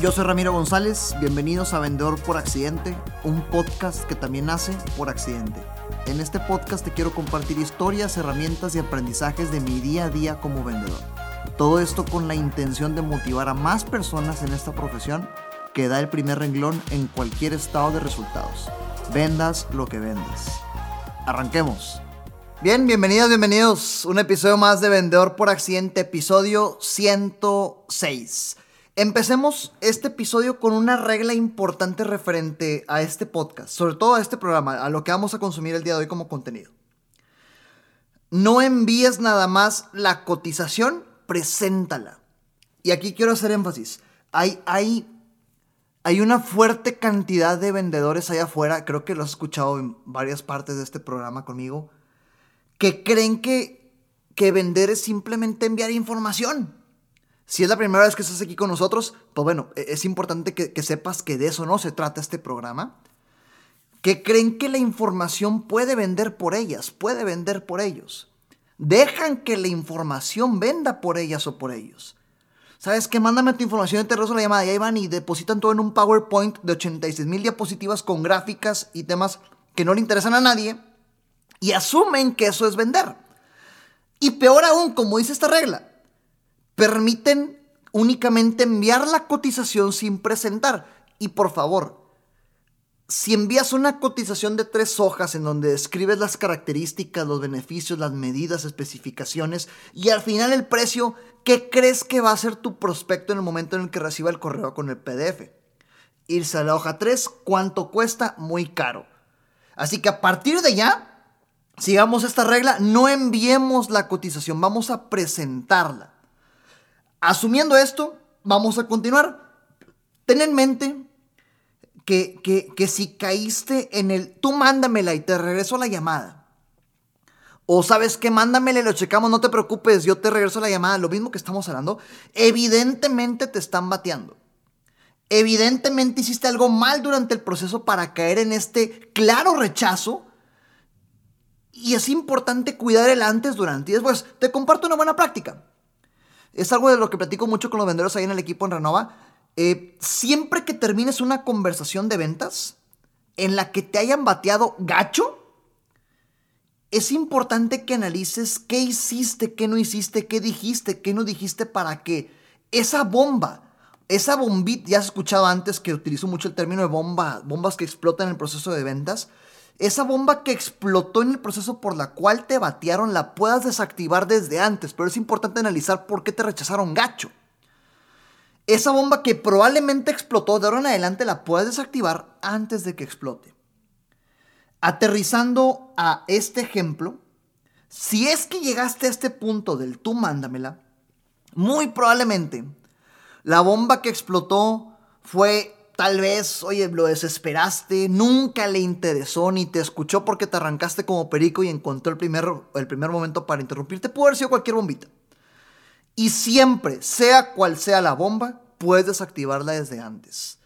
Yo soy Ramiro González, bienvenidos a Vendedor por Accidente, un podcast que también nace por accidente. En este podcast te quiero compartir historias, herramientas y aprendizajes de mi día a día como vendedor. Todo esto con la intención de motivar a más personas en esta profesión que da el primer renglón en cualquier estado de resultados. Vendas lo que vendas. Arranquemos. Bien, bienvenidos, bienvenidos. Un episodio más de Vendedor por Accidente, episodio 106. Empecemos este episodio con una regla importante referente a este podcast, sobre todo a este programa, a lo que vamos a consumir el día de hoy como contenido. No envíes nada más la cotización, preséntala. Y aquí quiero hacer énfasis. Hay, hay, hay una fuerte cantidad de vendedores allá afuera, creo que lo has escuchado en varias partes de este programa conmigo, que creen que, que vender es simplemente enviar información. Si es la primera vez que estás aquí con nosotros, pues bueno, e-, es importante que, sepas que de eso no se trata este programa. Que creen que la información puede vender por ellas, puede vender por ellos. Dejan que la información venda por ellas o por ellos. ¿Sabes qué? Mándame tu información y te rezo la llamada. Y ahí van y depositan todo en un PowerPoint de 86 mil diapositivas con gráficas y temas que no le interesan a nadie. Y asumen que eso es vender. Y peor aún, como dice esta regla, permiten únicamente enviar la cotización sin presentar. Y por favor, si envías una cotización de tres hojas en donde describes las características, los beneficios, las medidas, especificaciones y al final el precio, ¿qué crees que va a ser tu prospecto en el momento en el que reciba el correo con el PDF? Irse a la hoja 3, ¿cuánto cuesta? Muy caro. Así que a partir de ya, sigamos esta regla, no enviemos la cotización, vamos a presentarla. Asumiendo esto, vamos a continuar. Ten en mente que, que, si caíste en el, tú mándamela y te regreso la llamada. O sabes que mándamela y lo checamos, no te preocupes, yo te regreso la llamada, lo mismo que estamos hablando. Evidentemente te están bateando. Evidentemente hiciste algo mal durante el proceso para caer en este claro rechazo. Y es importante cuidar el antes, durante y después. Te comparto una buena práctica. Es algo de lo que platico mucho con los vendedores ahí en el equipo en Renova. Eh, siempre que termines una conversación de ventas en la que te hayan bateado gacho, es importante que analices qué hiciste, qué no hiciste, qué dijiste, qué no dijiste para que esa bomba, esa bombita, ya has escuchado antes que utilizo mucho el término de bomba, bombas que explotan en el proceso de ventas, esa bomba que explotó en el proceso por la cual te batearon la puedas desactivar desde antes, pero es importante analizar por qué te rechazaron gacho. Esa bomba que probablemente explotó de ahora en adelante la puedes desactivar antes de que explote. Aterrizando a este ejemplo, si es que llegaste a este punto del tú mándamela, muy probablemente la bomba que explotó fue Tal vez, oye, lo desesperaste, nunca le interesó ni te escuchó porque te arrancaste como perico y encontró el primer, el primer momento para interrumpirte. Puede haber sido cualquier bombita. Y siempre, sea cual sea la bomba, puedes desactivarla desde antes.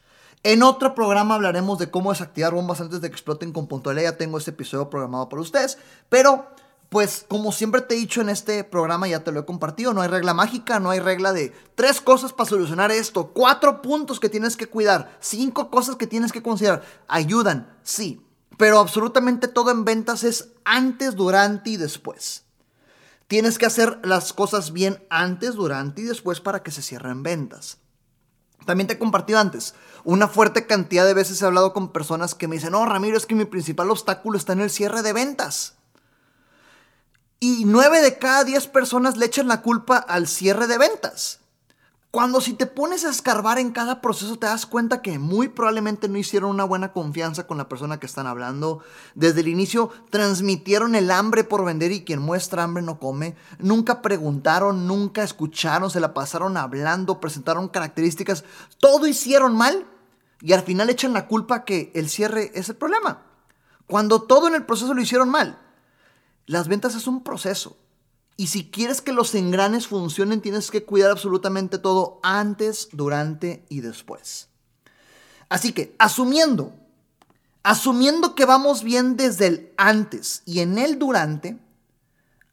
En otro programa hablaremos de cómo desactivar bombas antes de que exploten con puntualidad. Ya tengo este episodio programado para ustedes. Pero pues como siempre te he dicho en este programa, ya te lo he compartido, no hay regla mágica, no hay regla de tres cosas para solucionar esto, cuatro puntos que tienes que cuidar, cinco cosas que tienes que considerar. Ayudan, sí, pero absolutamente todo en ventas es antes, durante y después. Tienes que hacer las cosas bien antes, durante y después para que se cierren ventas. También te he compartido antes, una fuerte cantidad de veces he hablado con personas que me dicen, no, Ramiro, es que mi principal obstáculo está en el cierre de ventas. Y nueve de cada diez personas le echan la culpa al cierre de ventas. Cuando si te pones a escarbar en cada proceso te das cuenta que muy probablemente no hicieron una buena confianza con la persona que están hablando. Desde el inicio transmitieron el hambre por vender y quien muestra hambre no come. Nunca preguntaron, nunca escucharon, se la pasaron hablando, presentaron características. Todo hicieron mal y al final echan la culpa que el cierre es el problema. Cuando todo en el proceso lo hicieron mal. Las ventas es un proceso. Y si quieres que los engranes funcionen, tienes que cuidar absolutamente todo antes, durante y después. Así que, asumiendo, asumiendo que vamos bien desde el antes y en el durante,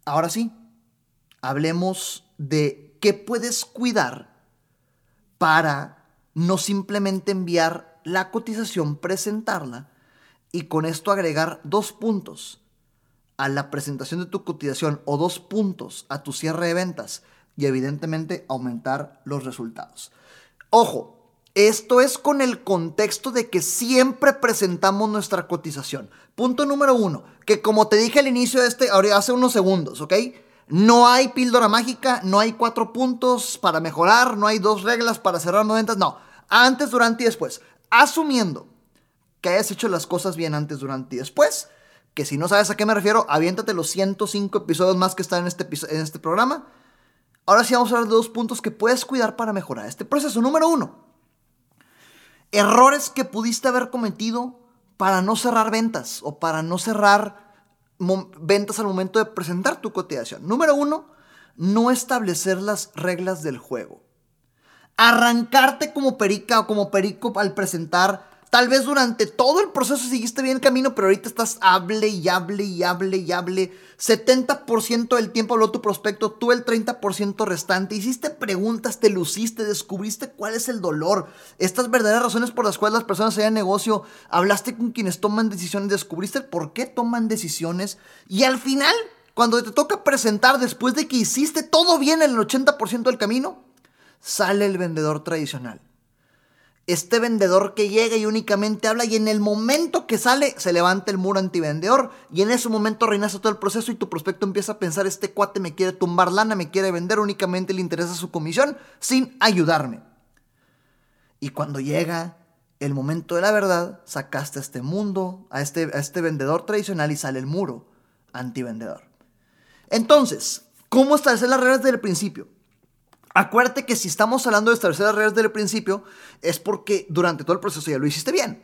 ahora sí, hablemos de qué puedes cuidar para no simplemente enviar la cotización, presentarla y con esto agregar dos puntos a la presentación de tu cotización o dos puntos a tu cierre de ventas y evidentemente aumentar los resultados. Ojo, esto es con el contexto de que siempre presentamos nuestra cotización. Punto número uno, que como te dije al inicio de este, hace unos segundos, ¿ok? No hay píldora mágica, no hay cuatro puntos para mejorar, no hay dos reglas para cerrar ventas, no. Antes, durante y después. Asumiendo que hayas hecho las cosas bien antes, durante y después, que si no sabes a qué me refiero, aviéntate los 105 episodios más que están en este, en este programa. Ahora sí vamos a hablar de dos puntos que puedes cuidar para mejorar este proceso. Número uno, errores que pudiste haber cometido para no cerrar ventas o para no cerrar ventas al momento de presentar tu cotización. Número uno, no establecer las reglas del juego. Arrancarte como perica o como perico al presentar Tal vez durante todo el proceso seguiste bien el camino, pero ahorita estás hable y hable y hable y hable. 70% del tiempo habló tu prospecto, tú el 30% restante. Hiciste preguntas, te luciste, descubriste cuál es el dolor, estas verdaderas razones por las cuales las personas en negocio. Hablaste con quienes toman decisiones, descubriste por qué toman decisiones. Y al final, cuando te toca presentar después de que hiciste todo bien en el 80% del camino, sale el vendedor tradicional este vendedor que llega y únicamente habla y en el momento que sale se levanta el muro antivendedor y en ese momento reinaza todo el proceso y tu prospecto empieza a pensar este cuate me quiere tumbar lana, me quiere vender, únicamente le interesa su comisión sin ayudarme. Y cuando llega el momento de la verdad, sacaste a este mundo, a este, a este vendedor tradicional y sale el muro antivendedor. Entonces, ¿cómo establecer las reglas desde el principio? Acuérdate que si estamos hablando de establecer las reglas desde el principio, es porque durante todo el proceso ya lo hiciste bien.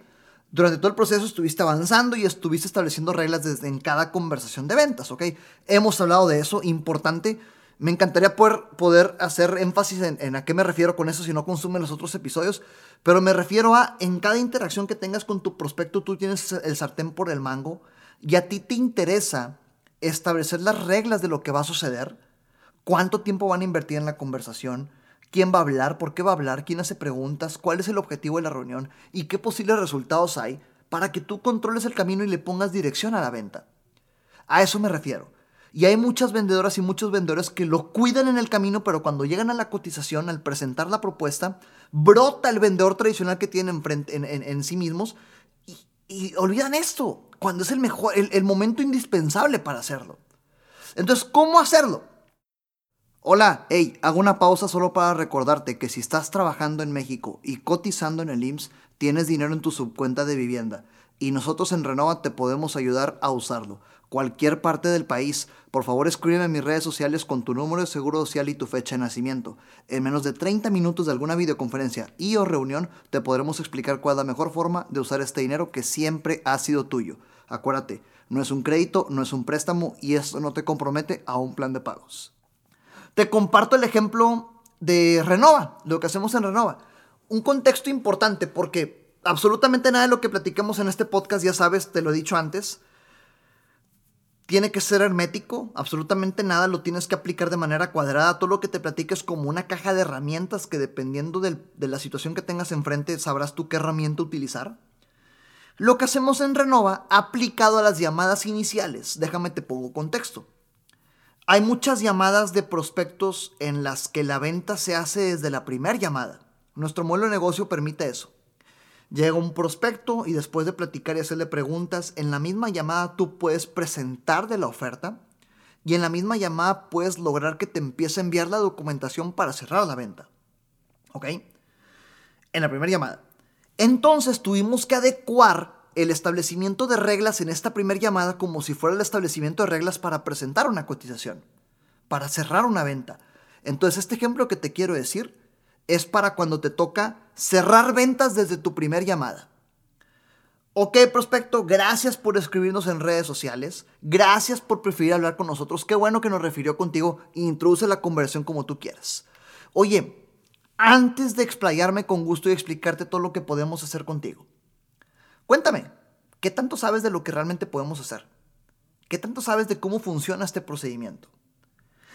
Durante todo el proceso estuviste avanzando y estuviste estableciendo reglas desde en cada conversación de ventas, ¿ok? Hemos hablado de eso, importante. Me encantaría poder, poder hacer énfasis en, en, a qué me refiero con eso si no consumen los otros episodios, pero me refiero a en cada interacción que tengas con tu prospecto, tú tienes el sartén por el mango y a ti te interesa establecer las reglas de lo que va a suceder cuánto tiempo van a invertir en la conversación, quién va a hablar, por qué va a hablar, quién hace preguntas, cuál es el objetivo de la reunión y qué posibles resultados hay para que tú controles el camino y le pongas dirección a la venta. A eso me refiero. Y hay muchas vendedoras y muchos vendedores que lo cuidan en el camino, pero cuando llegan a la cotización, al presentar la propuesta, brota el vendedor tradicional que tienen en, en, sí mismos y, olvidan esto, cuando es el mejor, el momento indispensable para hacerlo. Entonces, ¿cómo hacerlo? Hola, hey, hago una pausa solo para recordarte que si estás trabajando en México y cotizando en el IMSS, tienes dinero en tu subcuenta de vivienda y nosotros en Renova te podemos ayudar a usarlo. Cualquier parte del país, por favor escríbeme en mis redes sociales con tu número de seguro social y tu fecha de nacimiento. En menos de 30 minutos de alguna videoconferencia y o reunión te podremos explicar cuál es la mejor forma de usar este dinero que siempre ha sido tuyo. Acuérdate, no es un crédito, no es un préstamo y esto no te compromete a un plan de pagos. Te comparto el ejemplo de Renova, lo que hacemos en Renova. Un contexto importante porque absolutamente nada de lo que platicamos en este podcast, ya sabes, te lo he dicho antes, tiene que ser hermético, absolutamente nada lo tienes que aplicar de manera cuadrada, todo lo que te platiques como una caja de herramientas que dependiendo de la situación que tengas enfrente sabrás tú qué herramienta utilizar. Lo que hacemos en Renova aplicado a las llamadas iniciales, déjame te pongo contexto. Hay muchas llamadas de prospectos en las que la venta se hace desde la primera llamada. Nuestro modelo de negocio permite eso. Llega un prospecto y después de platicar y hacerle preguntas, en la misma llamada tú puedes presentar de la oferta y en la misma llamada puedes lograr que te empiece a enviar la documentación para cerrar la venta. ¿Ok? En la primera llamada. Entonces tuvimos que adecuar el establecimiento de reglas en esta primera llamada como si fuera el establecimiento de reglas para presentar una cotización, para cerrar una venta. Entonces, este ejemplo que te quiero decir es para cuando te toca cerrar ventas desde tu primera llamada. Ok, prospecto, gracias por escribirnos en redes sociales. Gracias por preferir hablar con nosotros. Qué bueno que nos refirió contigo. Introduce la conversación como tú quieras. Oye, antes de explayarme con gusto y explicarte todo lo que podemos hacer contigo, Cuéntame, ¿qué tanto sabes de lo que realmente podemos hacer? ¿Qué tanto sabes de cómo funciona este procedimiento?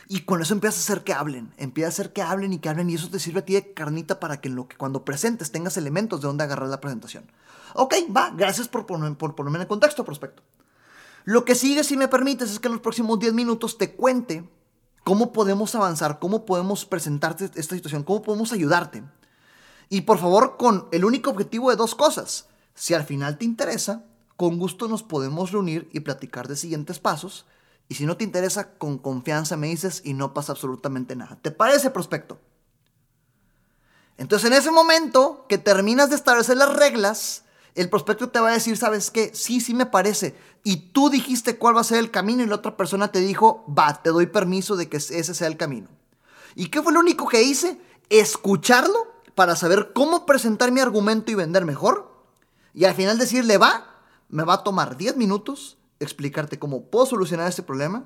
Y con eso empiezas a hacer que hablen, empieza a hacer que hablen y que hablen y eso te sirve a ti de carnita para que, lo que cuando presentes tengas elementos de donde agarrar la presentación. Ok, va, gracias por, por ponerme en contexto, prospecto. Lo que sigue, si me permites, es que en los próximos 10 minutos te cuente cómo podemos avanzar, cómo podemos presentarte esta situación, cómo podemos ayudarte. Y por favor, con el único objetivo de dos cosas. Si al final te interesa, con gusto nos podemos reunir y platicar de siguientes pasos. Y si no te interesa, con confianza me dices y no pasa absolutamente nada. ¿Te parece, prospecto? Entonces, en ese momento que terminas de establecer las reglas, el prospecto te va a decir, ¿sabes qué? Sí, sí me parece. Y tú dijiste cuál va a ser el camino y la otra persona te dijo, va, te doy permiso de que ese sea el camino. ¿Y qué fue lo único que hice? Escucharlo para saber cómo presentar mi argumento y vender mejor. Y al final decirle, va, me va a tomar 10 minutos explicarte cómo puedo solucionar este problema.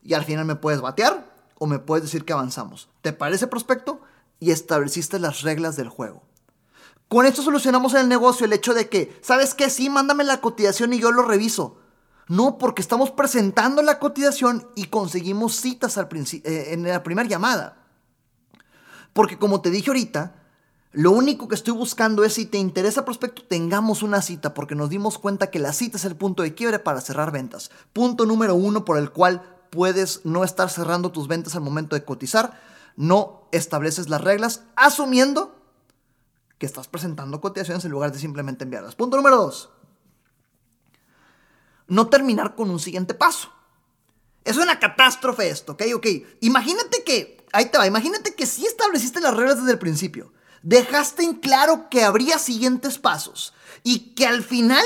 Y al final me puedes batear o me puedes decir que avanzamos. ¿Te parece prospecto? Y estableciste las reglas del juego. Con esto solucionamos en el negocio el hecho de que, ¿sabes qué? Sí, mándame la cotización y yo lo reviso. No, porque estamos presentando la cotización y conseguimos citas al eh, en la primera llamada. Porque como te dije ahorita, lo único que estoy buscando es si te interesa prospecto, tengamos una cita, porque nos dimos cuenta que la cita es el punto de quiebre para cerrar ventas. Punto número uno por el cual puedes no estar cerrando tus ventas al momento de cotizar. No estableces las reglas asumiendo que estás presentando cotizaciones en lugar de simplemente enviarlas. Punto número dos. No terminar con un siguiente paso. Es una catástrofe esto, ¿ok? Ok. Imagínate que, ahí te va, imagínate que si estableciste las reglas desde el principio. Dejaste en claro que habría siguientes pasos y que al final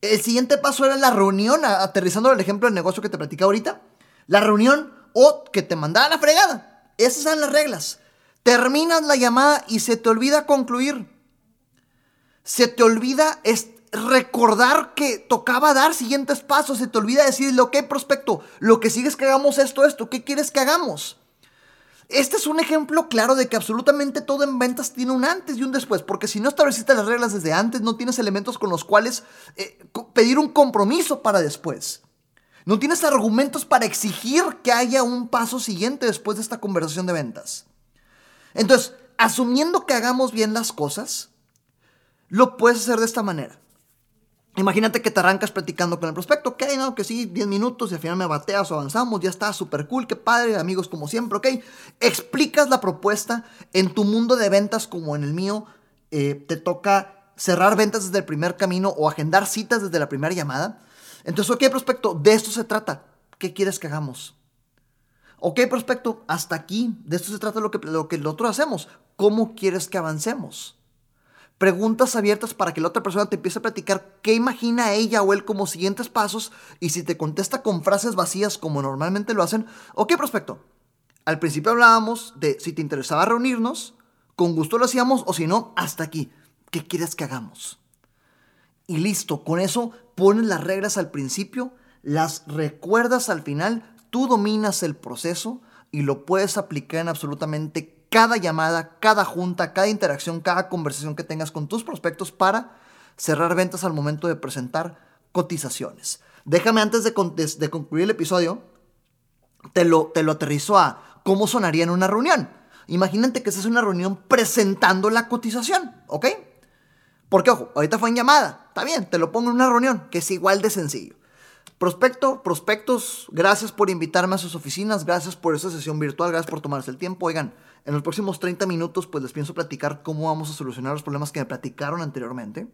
el siguiente paso era la reunión, aterrizando el ejemplo del negocio que te platicaba ahorita, la reunión o que te mandara la fregada. Esas eran las reglas. Terminas la llamada y se te olvida concluir. Se te olvida recordar que tocaba dar siguientes pasos. Se te olvida decirle, ok, prospecto, lo que sigue es que hagamos esto, esto. ¿Qué quieres que hagamos? Este es un ejemplo claro de que absolutamente todo en ventas tiene un antes y un después, porque si no estableciste las reglas desde antes, no tienes elementos con los cuales eh, pedir un compromiso para después. No tienes argumentos para exigir que haya un paso siguiente después de esta conversación de ventas. Entonces, asumiendo que hagamos bien las cosas, lo puedes hacer de esta manera. Imagínate que te arrancas platicando con el prospecto, ok, no, que sí, 10 minutos y al final me bateas o avanzamos, ya está, súper cool, qué padre, amigos como siempre, ok. Explicas la propuesta en tu mundo de ventas como en el mío, eh, te toca cerrar ventas desde el primer camino o agendar citas desde la primera llamada. Entonces, ok, prospecto, de esto se trata. ¿Qué quieres que hagamos? Ok, prospecto, hasta aquí. De esto se trata lo que, lo que nosotros hacemos. ¿Cómo quieres que avancemos? Preguntas abiertas para que la otra persona te empiece a platicar qué imagina ella o él como siguientes pasos y si te contesta con frases vacías como normalmente lo hacen, ok, prospecto. Al principio hablábamos de si te interesaba reunirnos, con gusto lo hacíamos o si no, hasta aquí. ¿Qué quieres que hagamos? Y listo, con eso pones las reglas al principio, las recuerdas al final tú dominas el proceso y lo puedes aplicar en absolutamente cada llamada, cada junta, cada interacción, cada conversación que tengas con tus prospectos para cerrar ventas al momento de presentar cotizaciones. Déjame antes de, concluir el episodio, te lo, te lo aterrizo a cómo sonaría en una reunión. Imagínate que es una reunión presentando la cotización, ¿ok? Porque, ojo, ahorita fue en llamada. Está bien, te lo pongo en una reunión, que es igual de sencillo. Prospecto, prospectos, gracias por invitarme a sus oficinas, gracias por esta sesión virtual, gracias por tomarse el tiempo. Oigan, en los próximos 30 minutos pues les pienso platicar cómo vamos a solucionar los problemas que me platicaron anteriormente.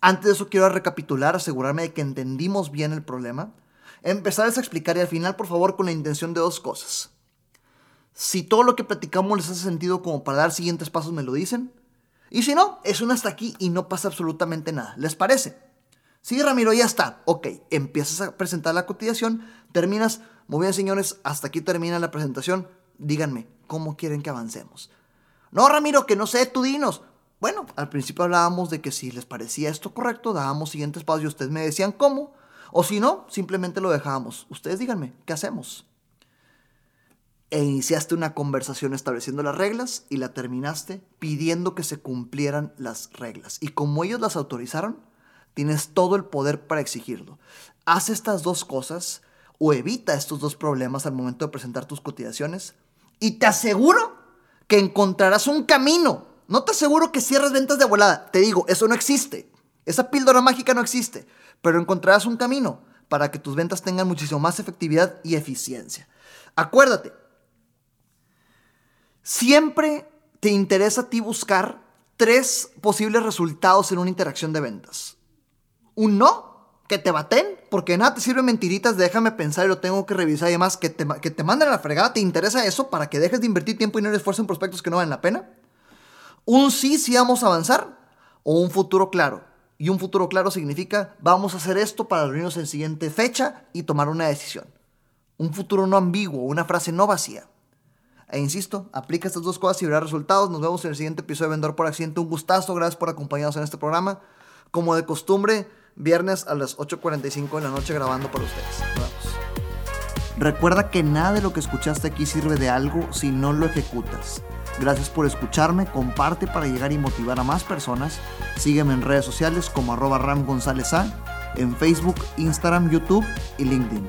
Antes de eso quiero recapitular, asegurarme de que entendimos bien el problema, empezarles a explicar y al final por favor con la intención de dos cosas. Si todo lo que platicamos les hace sentido como para dar siguientes pasos me lo dicen. Y si no, es un hasta aquí y no pasa absolutamente nada. ¿Les parece? Sí, Ramiro, ya está. Ok, empiezas a presentar la cotización, terminas. Muy bien, señores, hasta aquí termina la presentación. Díganme, ¿cómo quieren que avancemos? No, Ramiro, que no sé, tú dinos. Bueno, al principio hablábamos de que si les parecía esto correcto, dábamos siguientes pasos y ustedes me decían cómo. O si no, simplemente lo dejábamos. Ustedes díganme, ¿qué hacemos? E iniciaste una conversación estableciendo las reglas y la terminaste pidiendo que se cumplieran las reglas. Y como ellos las autorizaron, Tienes todo el poder para exigirlo. Haz estas dos cosas, o evita estos dos problemas al momento de presentar tus cotizaciones. Y te aseguro que encontrarás un camino. No te aseguro que cierres ventas de volada. Te digo, eso no existe. Esa píldora mágica no existe. Pero encontrarás un camino para que tus ventas tengan muchísimo más efectividad y eficiencia. Acuérdate, siempre te interesa a ti buscar tres posibles resultados en una interacción de ventas. Un no, que te baten, porque nada te sirve mentiritas, déjame pensar y lo tengo que revisar y demás, que te, que te manden a la fregada, te interesa eso para que dejes de invertir tiempo y no esfuerzo en prospectos que no valen la pena. Un sí, sí vamos a avanzar, o un futuro claro. Y un futuro claro significa vamos a hacer esto para reunirnos en siguiente fecha y tomar una decisión. Un futuro no ambiguo, una frase no vacía. E insisto, aplica estas dos cosas y verás resultados. Nos vemos en el siguiente episodio de Vendedor por Accidente. Un gustazo, gracias por acompañarnos en este programa. Como de costumbre, viernes a las 8.45 de la noche grabando para ustedes. Recuerda que nada de lo que escuchaste aquí sirve de algo si no lo ejecutas. Gracias por escucharme, comparte para llegar y motivar a más personas. Sígueme en redes sociales como arroba Ram González A, en Facebook, Instagram, YouTube y LinkedIn.